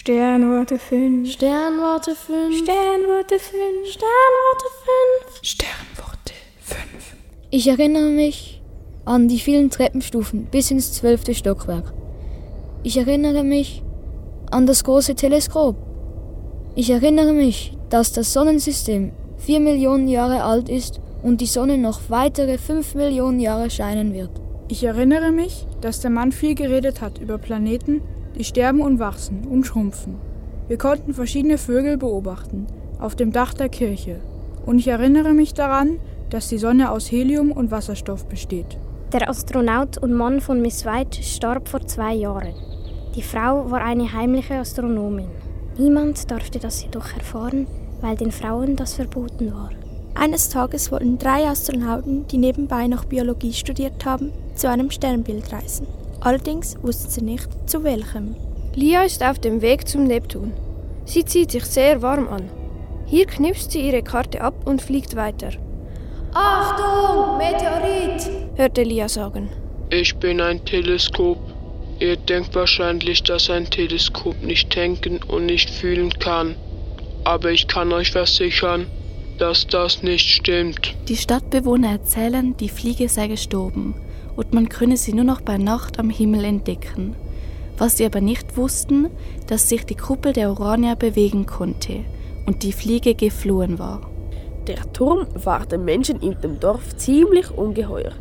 Sternwarte 5. Sternwarte 5. Sternwarte 5. Sternwarte 5. Sternwarte 5. Ich erinnere mich an die vielen Treppenstufen bis ins zwölfte Stockwerk. Ich erinnere mich an das große Teleskop. Ich erinnere mich, dass das Sonnensystem vier Millionen Jahre alt ist und die Sonne noch weitere fünf Millionen Jahre scheinen wird. Ich erinnere mich, dass der Mann viel geredet hat über Planeten, die sterben und wachsen und schrumpfen. Wir konnten verschiedene Vögel beobachten, auf dem Dach der Kirche. Und ich erinnere mich daran, dass die Sonne aus Helium und Wasserstoff besteht. Der Astronaut und Mann von Miss White starb vor zwei Jahren. Die Frau war eine heimliche Astronomin. Niemand durfte das jedoch erfahren, weil den Frauen das verboten war. Eines Tages wollten drei Astronauten, die nebenbei noch Biologie studiert haben, zu einem Sternbild reisen. Allerdings wussten sie nicht, zu welchem. Lia ist auf dem Weg zum Neptun. Sie zieht sich sehr warm an. Hier knipst sie ihre Karte ab und fliegt weiter. Achtung, Meteorit! hörte Lia sagen. Ich bin ein Teleskop. Ihr denkt wahrscheinlich, dass ein Teleskop nicht denken und nicht fühlen kann. Aber ich kann euch versichern, dass das nicht stimmt. Die Stadtbewohner erzählen, die Fliege sei gestorben und man könne sie nur noch bei Nacht am Himmel entdecken. Was sie aber nicht wussten, dass sich die Kuppel der Urania bewegen konnte und die Fliege geflohen war. Der Turm war den Menschen in dem Dorf ziemlich ungeheuer,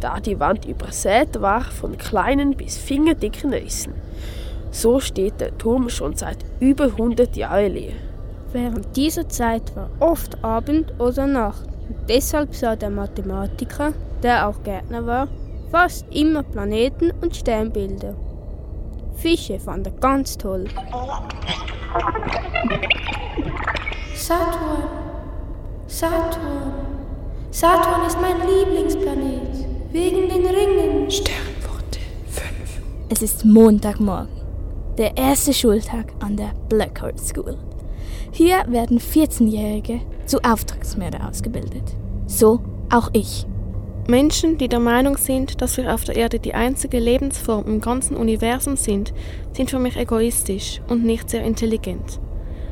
da die Wand übersät war von kleinen bis fingerdicken Rissen. So steht der Turm schon seit über 100 Jahren leer. Während dieser Zeit war oft Abend oder Nacht und deshalb sah der Mathematiker, der auch Gärtner war, fast immer Planeten und Sternbilder. Fische fand er ganz toll. Saturn. Saturn. Saturn ist mein Lieblingsplanet. Wegen den Ringen. Sternworte 5. Es ist Montagmorgen, der erste Schultag an der Blackhart School. Hier werden 14-Jährige zu Auftragsmörder ausgebildet. So auch ich. Menschen, die der Meinung sind, dass wir auf der Erde die einzige Lebensform im ganzen Universum sind, sind für mich egoistisch und nicht sehr intelligent.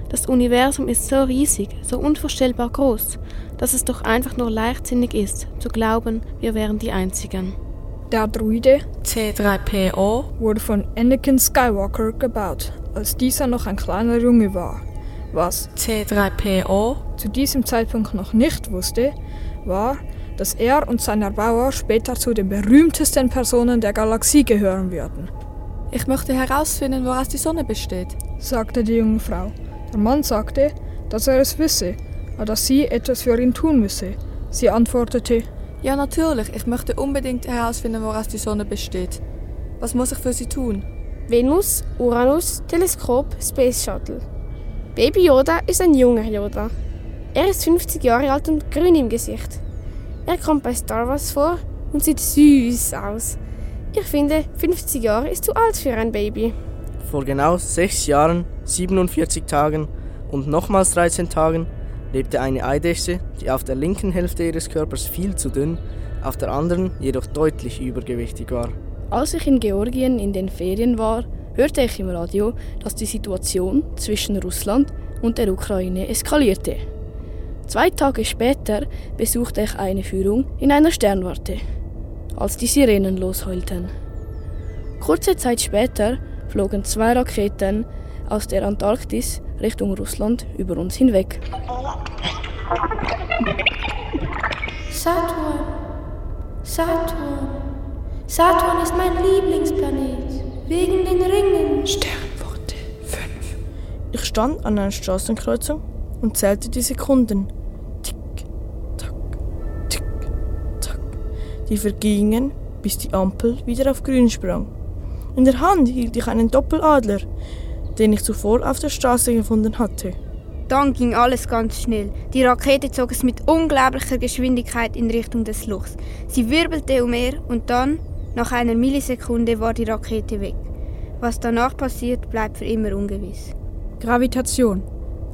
Das Universum ist so riesig, so unvorstellbar groß, dass es doch einfach nur leichtsinnig ist, zu glauben, wir wären die Einzigen. Der Druide C3PO wurde von Anakin Skywalker gebaut, als dieser noch ein kleiner Junge war. Was C3PO zu diesem Zeitpunkt noch nicht wusste, war, dass er und sein Erbauer später zu den berühmtesten Personen der Galaxie gehören würden. Ich möchte herausfinden, woraus die Sonne besteht, sagte die junge Frau. Der Mann sagte, dass er es wisse, aber dass sie etwas für ihn tun müsse. Sie antwortete, Ja, natürlich, ich möchte unbedingt herausfinden, woraus die Sonne besteht. Was muss ich für sie tun? Venus, Uranus, Teleskop, Space Shuttle. Baby Yoda ist ein junger Yoda. Er ist 50 Jahre alt und grün im Gesicht. Er kommt bei Star Wars vor und sieht süß aus. Ich finde, 50 Jahre ist zu alt für ein Baby. Vor genau sechs Jahren, 47 Tagen und nochmals 13 Tagen lebte eine Eidechse, die auf der linken Hälfte ihres Körpers viel zu dünn, auf der anderen jedoch deutlich übergewichtig war. Als ich in Georgien in den Ferien war, hörte ich im Radio, dass die Situation zwischen Russland und der Ukraine eskalierte. Zwei Tage später besuchte ich eine Führung in einer Sternwarte, als die Sirenen losheulten. Kurze Zeit später flogen zwei Raketen aus der Antarktis Richtung Russland über uns hinweg. Saturn. Saturn. Saturn ist mein Lieblingsplanet. Wegen den Ringen. Sternworte 5. Ich stand an einer Straßenkreuzung und zählte die Sekunden. Die vergingen, bis die Ampel wieder auf grün sprang. In der Hand hielt ich einen Doppeladler, den ich zuvor auf der Straße gefunden hatte. Dann ging alles ganz schnell. Die Rakete zog es mit unglaublicher Geschwindigkeit in Richtung des Lochs. Sie wirbelte umher und dann, nach einer Millisekunde, war die Rakete weg. Was danach passiert, bleibt für immer ungewiss. Gravitation.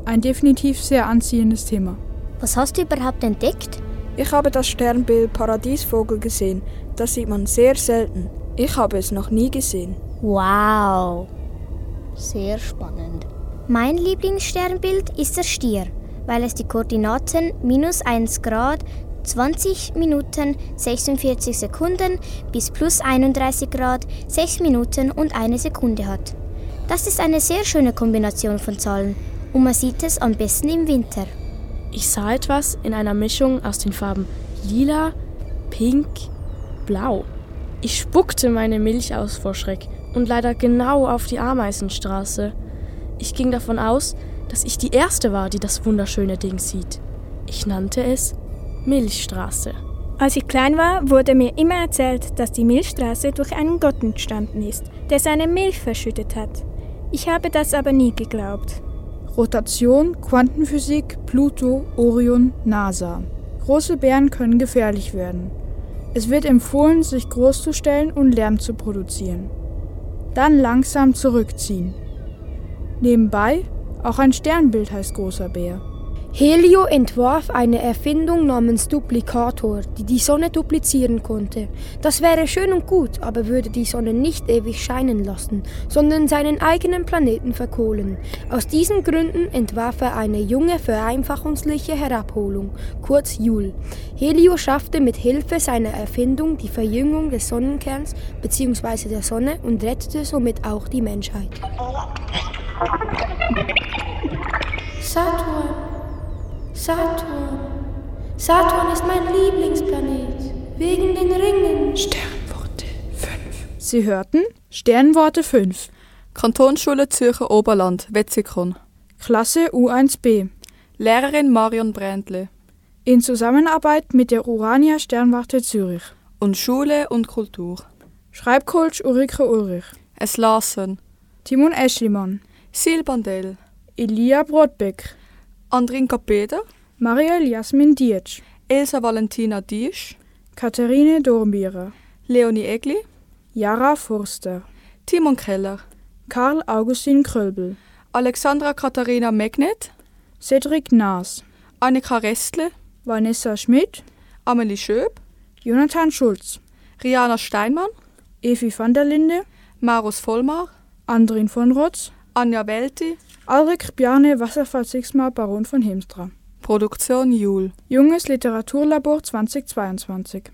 Ein definitiv sehr anziehendes Thema. Was hast du überhaupt entdeckt? Ich habe das Sternbild Paradiesvogel gesehen. Das sieht man sehr selten. Ich habe es noch nie gesehen. Wow. Sehr spannend. Mein Lieblingssternbild ist der Stier, weil es die Koordinaten minus 1 Grad, 20 Minuten 46 Sekunden bis plus 31 Grad 6 Minuten und eine Sekunde hat. Das ist eine sehr schöne Kombination von Zahlen und man sieht es am besten im Winter. Ich sah etwas in einer Mischung aus den Farben lila, pink, blau. Ich spuckte meine Milch aus vor Schreck und leider genau auf die Ameisenstraße. Ich ging davon aus, dass ich die Erste war, die das wunderschöne Ding sieht. Ich nannte es Milchstraße. Als ich klein war, wurde mir immer erzählt, dass die Milchstraße durch einen Gott entstanden ist, der seine Milch verschüttet hat. Ich habe das aber nie geglaubt. Rotation, Quantenphysik, Pluto, Orion, NASA. Große Bären können gefährlich werden. Es wird empfohlen, sich groß zu stellen und Lärm zu produzieren. Dann langsam zurückziehen. Nebenbei, auch ein Sternbild heißt großer Bär. Helio entwarf eine Erfindung namens Duplikator, die die Sonne duplizieren konnte. Das wäre schön und gut, aber würde die Sonne nicht ewig scheinen lassen, sondern seinen eigenen Planeten verkohlen. Aus diesen Gründen entwarf er eine junge vereinfachungsliche Herabholung, kurz Joule. Helio schaffte mit Hilfe seiner Erfindung die Verjüngung des Sonnenkerns bzw. der Sonne und rettete somit auch die Menschheit. Saturn. Saturn. Saturn ist mein Lieblingsplanet. Wegen den Ringen. Sternworte 5. Sie hörten Sternworte 5. Kantonsschule Zürcher Oberland, Wetzikon. Klasse U1b. Lehrerin Marion Brändle. In Zusammenarbeit mit der Urania Sternwarte Zürich. Und Schule und Kultur. Schreibcoach Ulrike Ulrich. Es lasen. Timon Eschlimann. Sil Bandel. Elia Brodbeck. Andrinka Peter. Mariel Jasmin Dietsch. Elsa Valentina Diesch. Katharine Dornbierer. Leonie Egli. Jara Forster. Timon Keller. Karl Augustin Krölbel. Alexandra Katharina Megnet. Cedric Naas. Annika Restle. Vanessa Schmidt. Amelie Schöb. Jonathan Schulz. Riana Steinmann. Evi van der Linde. Marus Vollmar. Andrin von Rotz. Anja Welti. Alrik Bjarne Wasserfall Sixma Baron von Hemstra. Produktion Jul. Junges Literaturlabor 2022.